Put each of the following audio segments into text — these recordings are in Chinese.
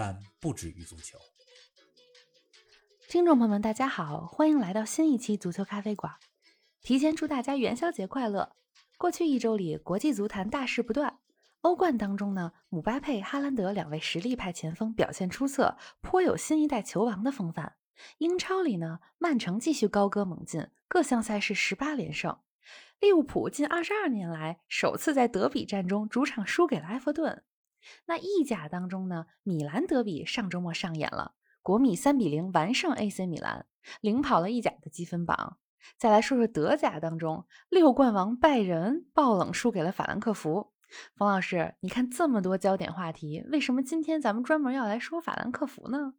但不止于足球。听众朋友们，大家好，欢迎来到新一期足球咖啡馆。提前祝大家元宵节快乐！过去一周里，国际足坛大事不断。欧冠当中呢，姆巴佩、哈兰德两位实力派前锋表现出色，颇有新一代球王的风范。英超里呢，曼城继续高歌猛进，各项赛事十八连胜。利物浦近二十二年来首次在德比战中主场输给了埃弗顿。那意甲当中呢，米兰德比上周末上演了，国米三比零完胜 AC 米兰，领跑了意甲的积分榜。再来说说德甲当中，六冠王拜仁爆冷输给了法兰克福。冯老师，你看这么多焦点话题，为什么今天咱们专门要来说法兰克福呢？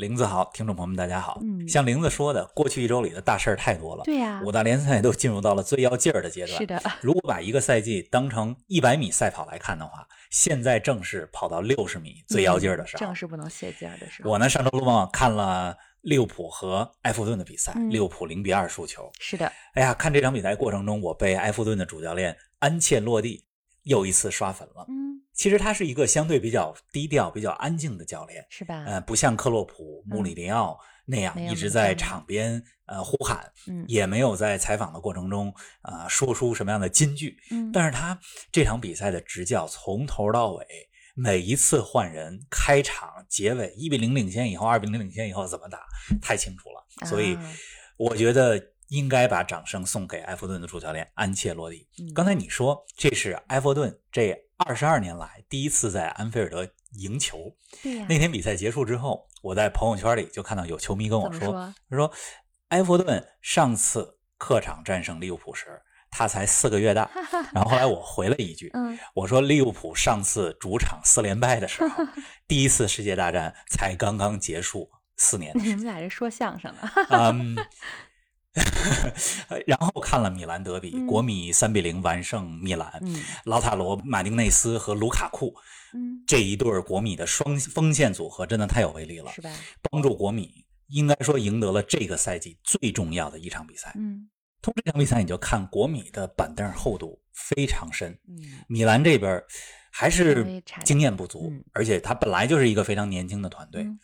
林子好，听众朋友们大家好。嗯像林子说的，过去一周里的大事儿太多了。对呀五大联赛都进入到了最要劲儿的阶段。是的，如果把一个赛季当成一百米赛跑来看的话，现在正是跑到六十米最要劲儿的时候。嗯正是不能歇劲儿的时候。我呢，上周末看了利物浦和埃弗顿的比赛，嗯利物浦零比二输球。是的，哎呀，看这场比赛过程中，我被埃弗顿的主教练安切洛蒂又一次刷粉了。嗯，其实他是一个相对比较低调、比较安静的教练，是吧？呃，不像克洛普、穆里尼奥那样一直在场边呃呼喊，嗯也没有在采访的过程中呃说出什么样的金句。嗯，但是他这场比赛的执教从头到尾，每一次换人、开场、结尾，一比零领先以后，二比零领先以后怎么打，太清楚了。所以啊我觉得应该把掌声送给埃弗顿的主教练安切洛蒂。嗯刚才你说这是埃弗顿这二十二年来第一次在安菲尔德赢球。对呀，那天比赛结束之后，我在朋友圈里就看到有球迷跟我说他说埃弗顿上次客场战胜利物浦时，他才四个月大。然后后来我回了一句，嗯，我说利物浦上次主场四连败的时候，第一次世界大战才刚刚结束四年的你们俩是说相声的，嗯，然后看了米兰德比，嗯国米三比零完胜米兰，嗯劳塔罗、马丁内斯和卢卡库嗯，这一对儿国米的双锋线组合真的太有威力了是，吧？帮助国米应该说赢得了这个赛季最重要的一场比赛。嗯通过这场比赛，你就看国米的板凳厚度非常深，嗯，米兰这边还是经验不足，嗯而且他本来就是一个非常年轻的团队。嗯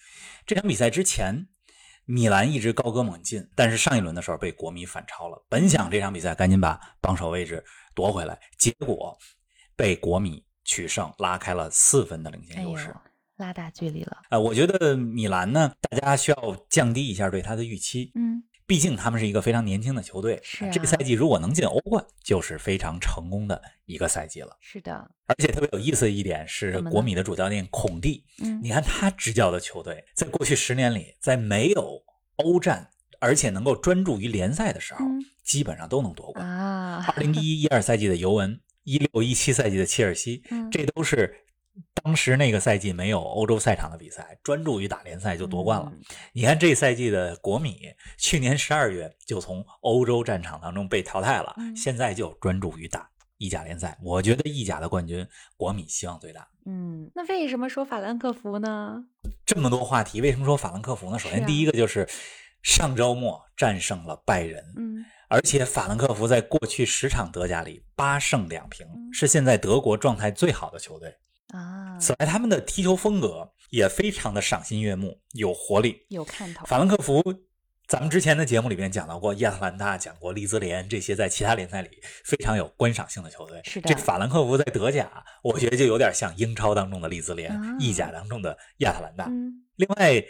这场比赛之前，米兰一直高歌猛进，但是上一轮的时候被国米反超了。本想这场比赛赶紧把榜首位置夺回来，结果被国米取胜，拉开了四分的领先优势。，拉大距离了，呃，我觉得米兰呢，大家需要降低一下对他的预期。嗯毕竟他们是一个非常年轻的球队，是啊。这个赛季如果能进欧冠，就是非常成功的一个赛季了。是的，而且特别有意思的一点是，国米的主教练孔蒂，嗯你看他执教的球队，在过去十年里，在没有欧战，而且能够专注于联赛的时候，嗯。基本上都能夺冠。啊，二零一一一二赛季的尤文，一六一七赛季的切尔西，嗯。这都是当时那个赛季没有欧洲赛场的比赛，专注于打联赛就夺冠了。嗯你看这赛季的国米，去年十二月就从欧洲战场当中被淘汰了，嗯现在就专注于打意甲联赛。我觉得意甲的冠军，国米希望最大。嗯，那为什么说法兰克福呢？这么多话题，为什么说法兰克福呢？首先，第一个就是上周末战胜了拜仁，嗯而且法兰克福在过去十场德甲里八胜两平，嗯是现在德国状态最好的球队。啊，此外，他们的踢球风格也非常的赏心悦目，有活力。有看头，法兰克福，咱们之前的节目里面讲到过亚特兰大，讲过利兹联这些在其他联赛里非常有观赏性的球队。是的这法兰克福在德甲，我觉得就有点像英超当中的利兹联，啊意甲当中的亚特兰大。嗯另外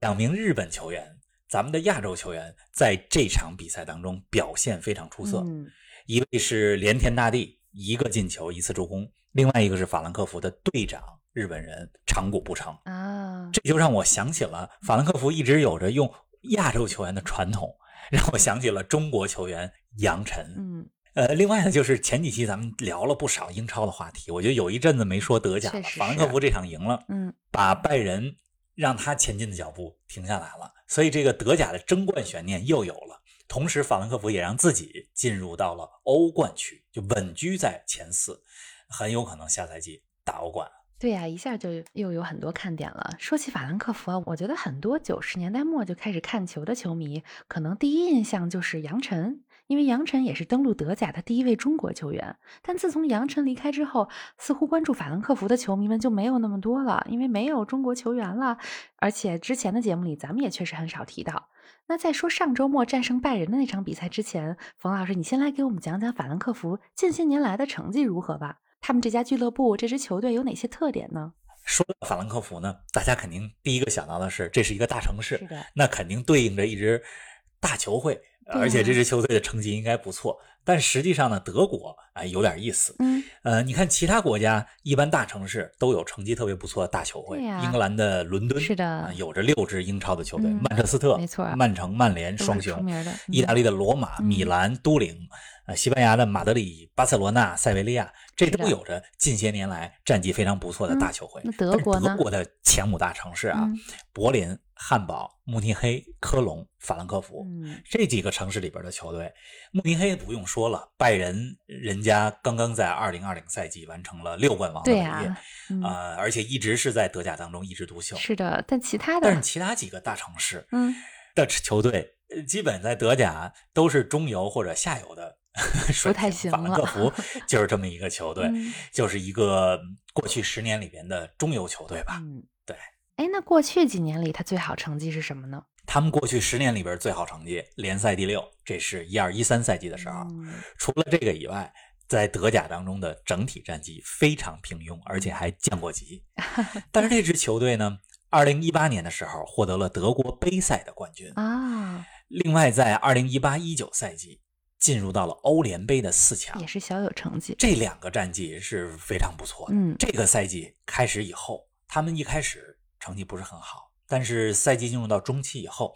两名日本球员，咱们的亚洲球员在这场比赛当中表现非常出色。嗯一位是连田大地，一个进球，一次助攻；另外一个是法兰克福的队长，日本人长谷部诚。啊，这就让我想起了法兰克福一直有着用亚洲球员的传统，让我想起了中国球员杨晨。嗯呃，另外呢，就是前几期咱们聊了不少英超的话题，我觉得有一阵子没说德甲了。法兰克福这场赢了，嗯把拜仁让他前进的脚步停下来了。所以这个德甲的争冠悬念又有了。同时，法兰克福也让自己进入到了欧冠区，就稳居在前四，很有可能下赛季打欧冠。对呀、一下就又有很多看点了。说起法兰克福啊，我觉得很多九十年代末就开始看球的球迷，可能第一印象就是杨晨，因为杨晨也是登陆德甲的第一位中国球员。但自从杨晨离开之后，似乎关注法兰克福的球迷们就没有那么多了，因为没有中国球员了。而且之前的节目里，咱们也确实很少提到。那在说上周末战胜拜仁的那场比赛之前，冯老师，你先来给我们讲讲法兰克福近些年来的成绩如何吧？他们这家俱乐部、这支球队有哪些特点呢？说到法兰克福呢，大家肯定第一个想到的是，这是一个大城市，是的，那肯定对应着一支大球会，对而且这啊支球队的成绩应该不错。但实际上呢，德国哎有点意思。嗯，呃，你看其他国家，一般大城市都有成绩特别不错的大球会。英格兰的伦敦是的啊有着六支英超的球队，嗯曼彻斯特、没错曼城、曼联双雄。意大利的罗马、嗯米兰、都灵，呃，西班牙的马德里、巴塞罗那、塞维利亚，这都有着近些年来战绩非常不错的大球会。那德国呢德国的前五大城市啊，嗯柏林、汉堡、慕尼黑、科隆、法兰克福。嗯，这几个城市里边的球队，慕尼黑不用说了，拜仁人家刚刚在二零二零赛季完成了六冠王的伟业，呃，而且一直是在德甲当中一枝独秀。是的，但其他的，但是其他几个大城市嗯，的球队，呃基本在德甲都是中游或者下游的水太平。法兰克福就是这么一个球队，嗯就是一个过去十年里边的中游球队吧。嗯，对。哎，那过去几年里他最好成绩是什么呢？他们过去十年里边最好成绩联赛第六，这是一二一三赛季的时候。嗯除了这个以外，在德甲当中的整体战绩非常平庸，而且还降过级。但是这支球队呢，二零一八年的时候获得了德国杯赛的冠军。啊，另外，在二零一八一九赛季进入到了欧联杯的四强也，是小有成绩。这两个战绩是非常不错的。嗯这个赛季开始以后，他们一开始成绩不是很好，但是赛季进入到中期以后，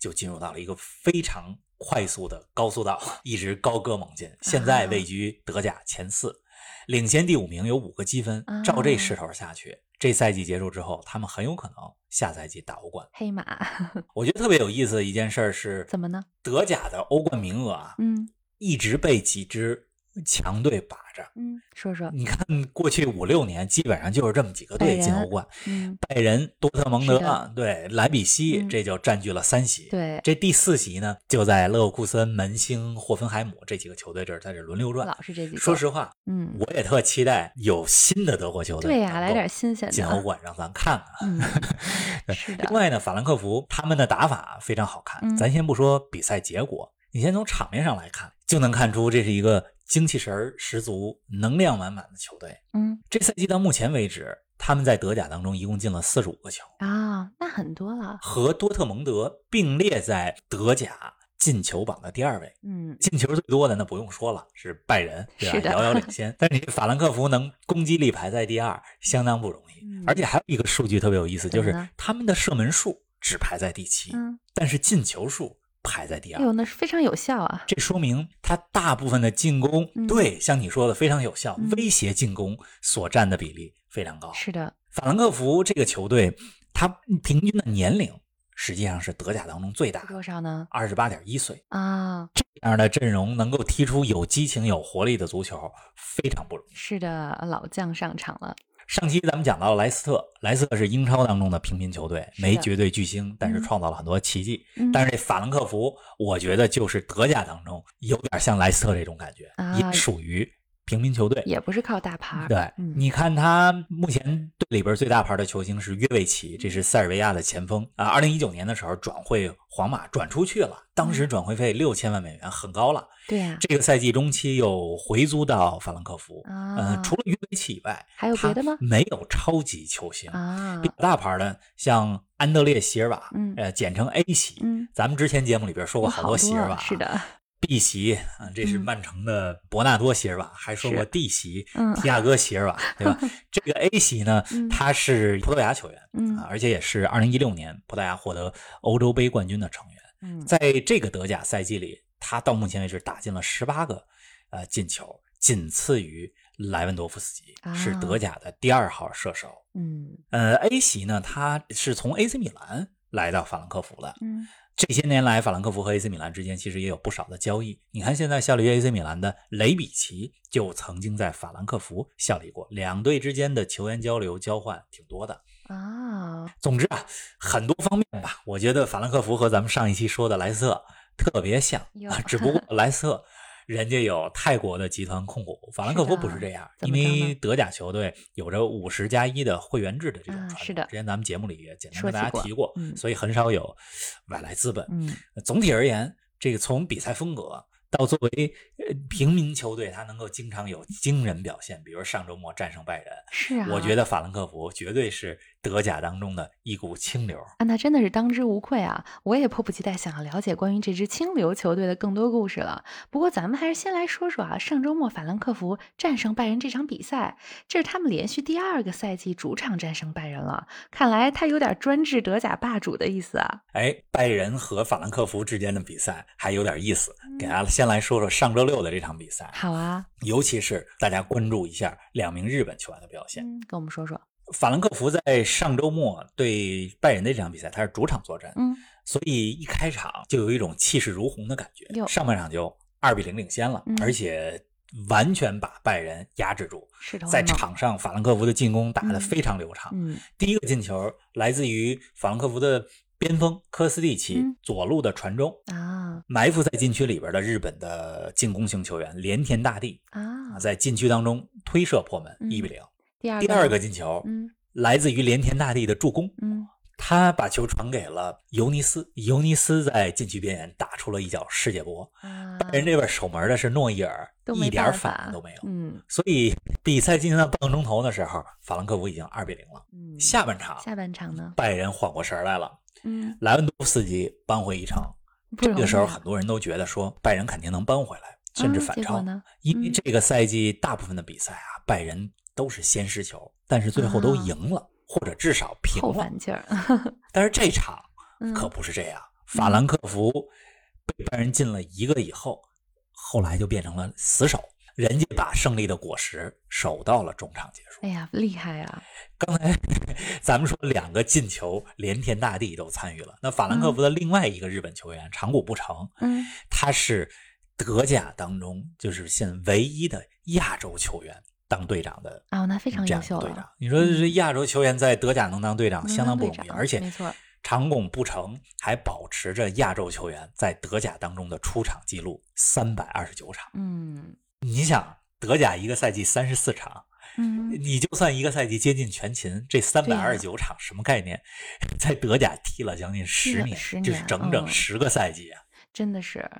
就进入到了一个非常快速的高速道，一直高歌猛进，现在位居德甲前四，领先第五名有五个积分。照这势头下去，这赛季结束之后，他们很有可能下赛季打欧冠。黑马我觉得特别有意思的一件事儿是，怎么呢？德甲的欧冠名额啊，嗯一直被几支强队把着。嗯，说说，你看，过去五六年基本上就是这么几个队进欧冠，嗯，拜仁、多特蒙德，对莱比锡，嗯这就占据了三席。对，这第四席呢，就在勒沃库森、门兴、霍芬海姆这几个球队这儿在这轮流转。老是这几个。说实话，嗯，我也特期待有新的德国球队对呀、来点新鲜的。进欧冠，让咱看看。嗯，是 的另。外呢，法兰克福他们的打法非常好看。嗯咱先不说比赛结果，你先从场面上来看，就能看出这是一个精气神儿十足、能量满满的球队。嗯这赛季到目前为止，他们在德甲当中一共进了四十五个球，啊，那很多了。和多特蒙德并列在德甲进球榜的第二位。嗯，进球最多的那不用说了，是拜仁，对吧？是的遥遥领 先。但是你法兰克福能攻击力排在第二，相当不容易。嗯而且还有一个数据特别有意思，就是他们的射门数只排在第七，嗯，但是进球数排在第二。哎呦，那是非常有效啊。这说明他大部分的进攻，嗯对，像你说的非常有效，嗯威胁进攻所占的比例非常高。是的，法兰克福这个球队，他平均的年龄实际上是德甲当中最大的，多少呢？二十八点一岁。啊，这样的阵容能够踢出有激情、有活力的足球，非常不容易。是的，老将上场了。上期咱们讲到了莱斯特，莱斯特是英超当中的平民球队，没绝对巨星，但是嗯创造了很多奇迹。嗯但是这法兰克福，我觉得就是德甲当中有点像莱斯特这种感觉，啊也属于平民球队。也不是靠大牌儿。对，嗯你看他目前队里边最大牌的球星是约维奇，这是塞尔维亚的前锋啊。二零一九年的时候转会皇马，转出去了，当时转会费六千万美元，很高了。对呀、这个赛季中期又回租到法兰克福，啊呃，除了约维奇以外，还有别的吗没有超级球星。啊比，较大牌的像安德烈席尔瓦，嗯呃，简称 A 席。嗯，咱们之前节目里边说过好多席尔瓦，是的，B 席啊，这是嗯曼城的伯纳多席尔瓦，还说过 D 席嗯提亚戈席尔瓦，对吧？这个 A 席呢嗯，他是葡萄牙球员嗯啊，而且也是2016年葡萄牙获得欧洲杯冠军的成员。嗯，在这个德甲赛季里，他到目前为止打进了18个呃进球，仅次于莱万多夫斯基，啊是德甲的第二号射手。嗯呃，A 席呢，他是从 AC 米兰来到法兰克福的。嗯这些年来，法兰克福和 AC 米兰之间其实也有不少的交易。你看，现在效力于 AC 米兰的雷比奇就曾经在法兰克福效力过，两队之间的球员交流交换挺多的。啊，总之啊，很多方面吧，我觉得法兰克福和咱们上一期说的莱斯特特别像啊，只不过莱斯特人家有泰国的集团控股，法兰克福不是这样，因为德甲球队有着五十加一的会员制的这种传统。啊是的之前咱们节目里也简单跟大家提过，嗯所以很少有外来资本。嗯总体而言，这个从比赛风格到作为呃平民球队，他能够经常有惊人表现，比如上周末战胜拜仁，是啊，我觉得法兰克福绝对是德甲当中的一股清流。啊，那真的是当之无愧啊！我也迫不及待想要了解关于这支清流球队的更多故事了。不过咱们还是先来说说啊，上周末法兰克福战胜拜仁这场比赛，这是他们连续第二个赛季主场战胜拜仁了。看来他有点专制德甲霸主的意思啊。哎，拜仁和法兰克福之间的比赛还有点意思，嗯给大家先来说说上周六的这场比赛，好啊，尤其是大家关注一下两名日本球员的表现。嗯，跟我们说说。法兰克福在上周末对拜仁的这场比赛，他是主场作战，嗯所以一开场就有一种气势如虹的感觉哟，上半场就二比零领先了，嗯而且完全把拜仁压制住。是的在场上，法兰克福的进攻打得嗯非常流畅。嗯第一个进球来自于法兰克福的边锋科斯蒂奇嗯左路的传中，啊埋伏在禁区里边的日本的进攻型球员连田大地啊，在禁区当中推射破门，嗯一比零。第二第二个进球嗯来自于连田大地的助攻，嗯他把球传给了尤尼斯，尤尼斯在禁区边缘打出了一脚世界波。啊，仁这边守门的是诺伊尔，一点反应都没有。嗯所以比赛进行到半个钟头的时候，法兰克福已经二比零了。嗯，下半场，下半场呢？拜仁缓过神来了，嗯，莱万多夫斯基扳回一城。这个时候，啊很多人都觉得说拜仁肯定能扳回来，甚至嗯反超。因为这个赛季大部分的比赛啊，拜仁都是先失球，但是最后都啊赢了，或者至少平了后反。劲儿，但是这场嗯可不是这样，法兰克福被拜仁进了一个以后，后来就变成了死守，人家把胜利的果实守到了中场结束。哎呀，厉害啊！刚才 咱们说两个进球，连天大地都参与了。那法兰克福的另外一个日本球员长谷部诚，嗯他是德甲当中就是现在唯一的亚洲球员当队长的哦，那非常优秀了队长。。你说这亚洲球员在德甲能当队长，相当不容易，而且没错长拱不成还保持着亚洲球员在德甲当中的出场记录三百二十九场。嗯你想，德甲一个赛季三十四场。嗯，你就算一个赛季接近全勤，这三百二十九场什么概念？在德甲踢了将近十年，10就是整整嗯十个赛季啊！真的是，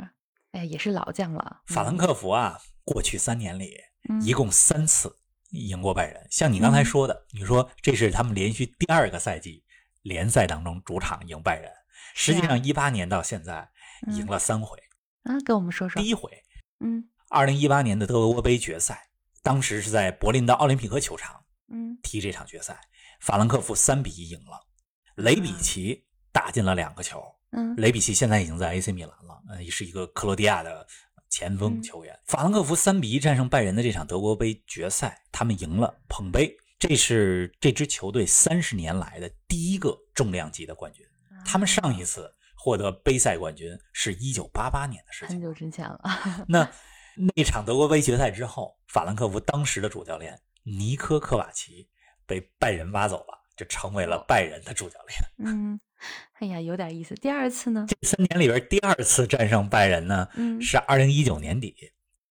哎，也是老将了。法兰克福啊，过去三年里嗯一共三次赢过拜仁。像你刚才说的，你说这是他们连续第二个赛季联赛当中主场赢拜仁。实际上，一八年到现在嗯赢了三回。啊，跟我们说说第。一回，嗯二零一八年的德国杯决赛，当时是在柏林的奥林匹克球场。嗯踢这场决赛，法兰克福三比一赢了，雷比奇打进了两个球。嗯雷比奇现在已经在 AC 米兰了，呃，也是一个克罗地亚的前锋嗯球员。法兰克福三比一战胜拜仁的这场德国杯决赛，他们赢了捧杯，这是这支球队三十年来的第一个重量级的冠军。他们上一次获得杯赛冠军是一九八八年的事情很。久之前了。那那场德国杯决赛之后，法兰克福当时的主教练尼科科瓦奇被拜仁挖走了，就成为了拜仁的主教练。嗯，哎呀，有点意思。第二次呢？这三年里边第二次战胜拜仁呢，嗯是二零一九年底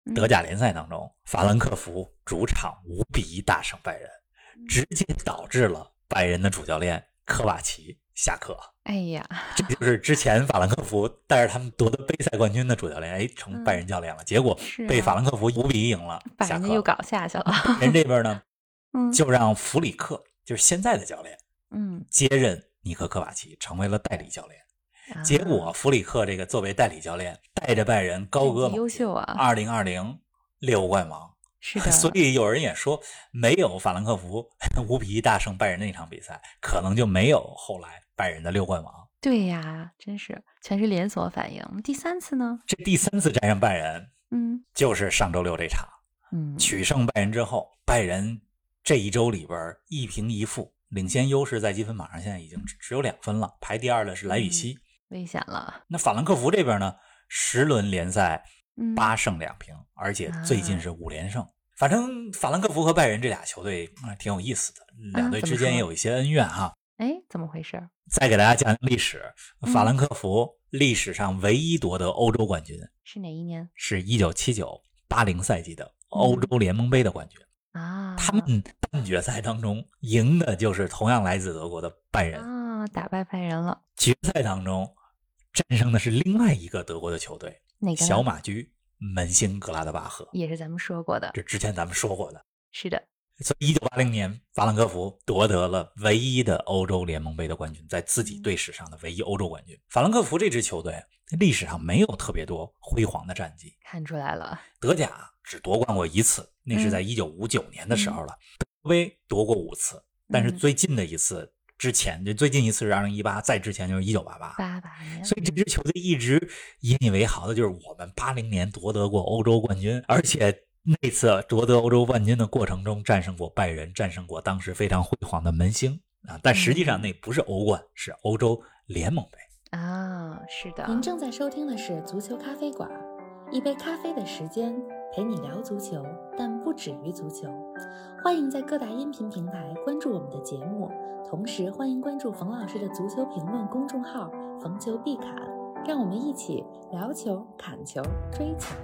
嗯德甲联赛当中，法兰克福主场五比一大胜拜仁，嗯直接导致了拜仁的主教练科瓦奇下课。哎呀，这就是 之前法兰克福带着他们夺得杯赛冠军的主教练，哎，成拜仁教练了。结果被法兰克福五比一赢了。把人家又搞下去了。人这边呢，嗯就让弗里克，就是现在的教练，嗯，接任尼克科瓦奇，成为了代理教练。啊结果弗里克这个作为代理教练，带着拜仁高歌优秀啊二零二零六冠王。是的，所以有人也说，没有法兰克福五比一大胜拜仁那场比赛，可能就没有后来拜仁的六冠王。对呀，真是全是连锁反应。第三次呢？这第三次战胜拜仁，嗯就是上周六这场。嗯，取胜拜仁之后，拜仁这一周里边一平一负，领先优势在积分榜上现在已经只只有两分了，排第二的是莱比锡。危险了。那法兰克福这边呢，十轮联赛嗯，八胜两平，而且最近是五连胜。反正法兰克福和拜仁这俩球队啊、挺有意思的，两队之间也有一些恩怨哈。哎，怎么回事？再给大家讲讲历史，嗯法兰克福历史上唯一夺得欧洲冠军是哪一年是一九七九八零赛季的欧洲联盟杯的冠军。啊？他们半决赛当中赢的就是同样来自德国的拜仁，啊，打败拜仁了。决赛当中战胜的是另外一个德国的球队哪个小马驹门兴格拉德巴赫。也是咱们说过的。这之前咱们说过的。是的，所以，一九八零年，法兰克福夺得了唯一的欧洲联盟杯的冠军，在自己队史上的唯一欧洲冠军。法兰克福这支球队历史上没有特别多辉煌的战绩，看出来了。德甲只夺冠过一次，那是在一九五九年的时候了。德国杯夺过五次，但是嗯最近的一次之前，就最近一次是二零一八，再之前就是一九八八。八八年，所以这支球队一直引以为豪的就是我们八零年夺得过欧洲冠军，而且那次夺得欧洲冠军的过程中战胜过拜仁，战胜过当时非常辉煌的门兴啊。但实际上那不是欧冠，是欧洲联盟杯。啊，是的。您正在收听的是足球咖啡馆，一杯咖啡的时间陪你聊足球，但不止于足球。欢迎在各大音频平台关注我们的节目，同时欢迎关注冯老师的足球评论公众号“冯球必侃”，让我们一起聊球、砍球、追球。